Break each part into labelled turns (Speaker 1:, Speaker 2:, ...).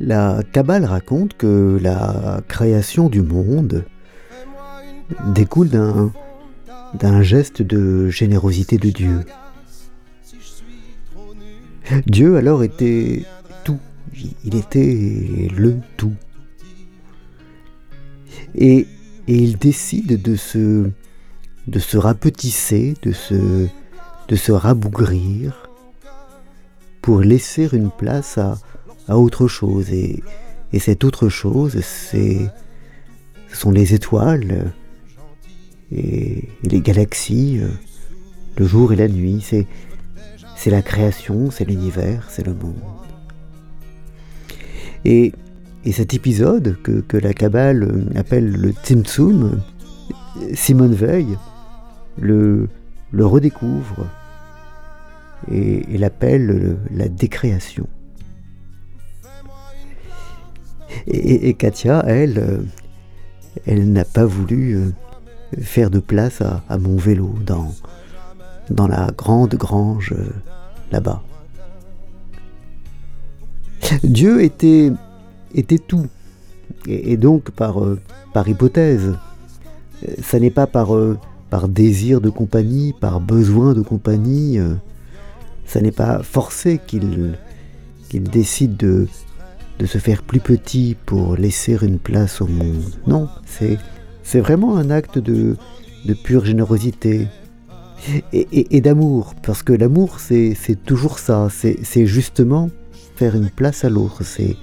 Speaker 1: La Kabbale raconte que la création du monde découle d'un, geste de générosité de Dieu. Dieu alors était tout, il était le tout. Et, il décide de se, de se rapetisser, de se, de se rabougrir pour laisser une place à, à autre chose. Et, et cette autre chose, c'est, ce sont les étoiles et, les galaxies, le jour et la nuit. C'est, la création, c'est l'univers, c'est le monde. Et, et cet épisode que, la Kabbale appelle le Tzimtzum, Simone Veil le, redécouvre et l'appelle la décréation. Et, Katia, elle, elle n'a pas voulu euh, faire de place à, mon vélo dans, la grande grange euh, là-bas. Dieu était, tout, et, donc par, euh, hypothèse. Ça n'est pas par, euh, par désir de compagnie, par besoin de compagnie. Euh, ça n'est pas forcé qu'il décide de, de se faire plus petit pour laisser une place au monde. Non, c'est c'est vraiment un acte de, de pure générosité et, et, d'amour, parce que l'amour, c'est toujours ça, c'est justement faire une place à l'autre, c'est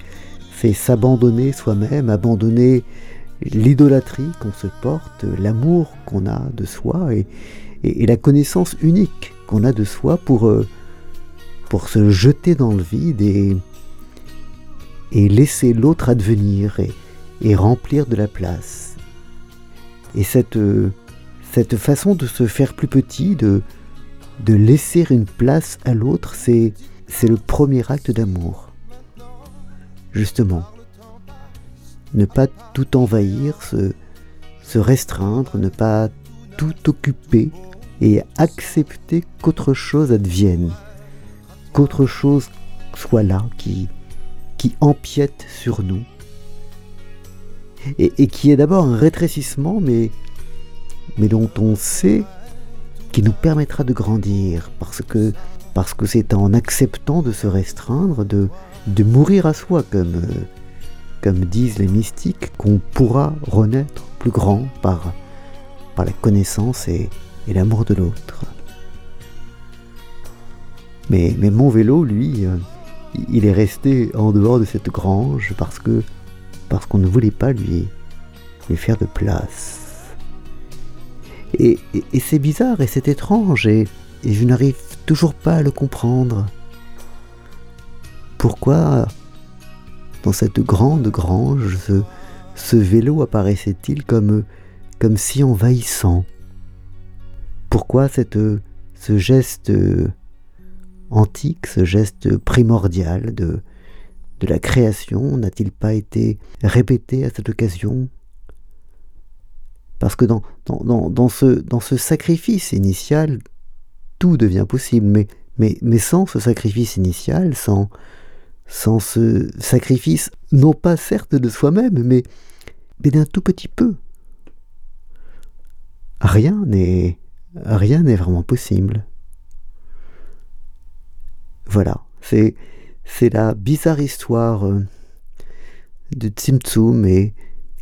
Speaker 1: s'abandonner soi-même, abandonner l'idolâtrie qu'on se porte, l'amour qu'on a de soi et, et, la connaissance unique qu'on a de soi pour, euh, pour se jeter dans le vide et, et laisser l'autre advenir et, remplir de la place. Et cette, cette façon de se faire plus petit, de, de laisser une place à l'autre, c'est le premier acte d'amour. Justement, ne pas tout envahir, se, se restreindre, ne pas tout occuper et accepter qu'autre chose advienne, qu'autre chose soit là qui, qui empiète sur nous et, qui est d'abord un rétrécissement, mais, dont on sait qu'il nous permettra de grandir, parce que parce que c'est en acceptant de se restreindre, de, mourir à soi, comme, comme disent les mystiques, qu'on pourra renaître plus grand par, par la connaissance et, et l'amour de l'autre. Mais, mais mon vélo, lui, euh, il est resté en dehors de cette grange parce que parce qu'on ne voulait pas lui, lui faire de place. Et, et, c'est bizarre et c'est étrange et, et je n'arrive toujours pas à le comprendre. Pourquoi, dans cette grande grange, ce, ce vélo apparaissait-il comme, comme si envahissant? Pourquoi cette, ce geste antique, ce geste primordial de, de la création n'a-t-il pas été répété à cette occasion? Parce que dans, dans, ce, dans ce sacrifice initial, tout devient possible, mais, mais, mais sans ce sacrifice initial, sans, sans ce sacrifice, non pas certes de soi-même, mais, mais d'un tout petit peu, rien n'est vraiment possible. Voilà, c'est la bizarre histoire euh, de Tsum et,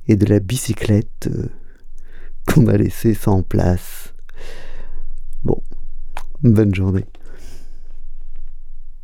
Speaker 1: et de la bicyclette euh, qu'on a laissée sans place. Bon, bonne journée.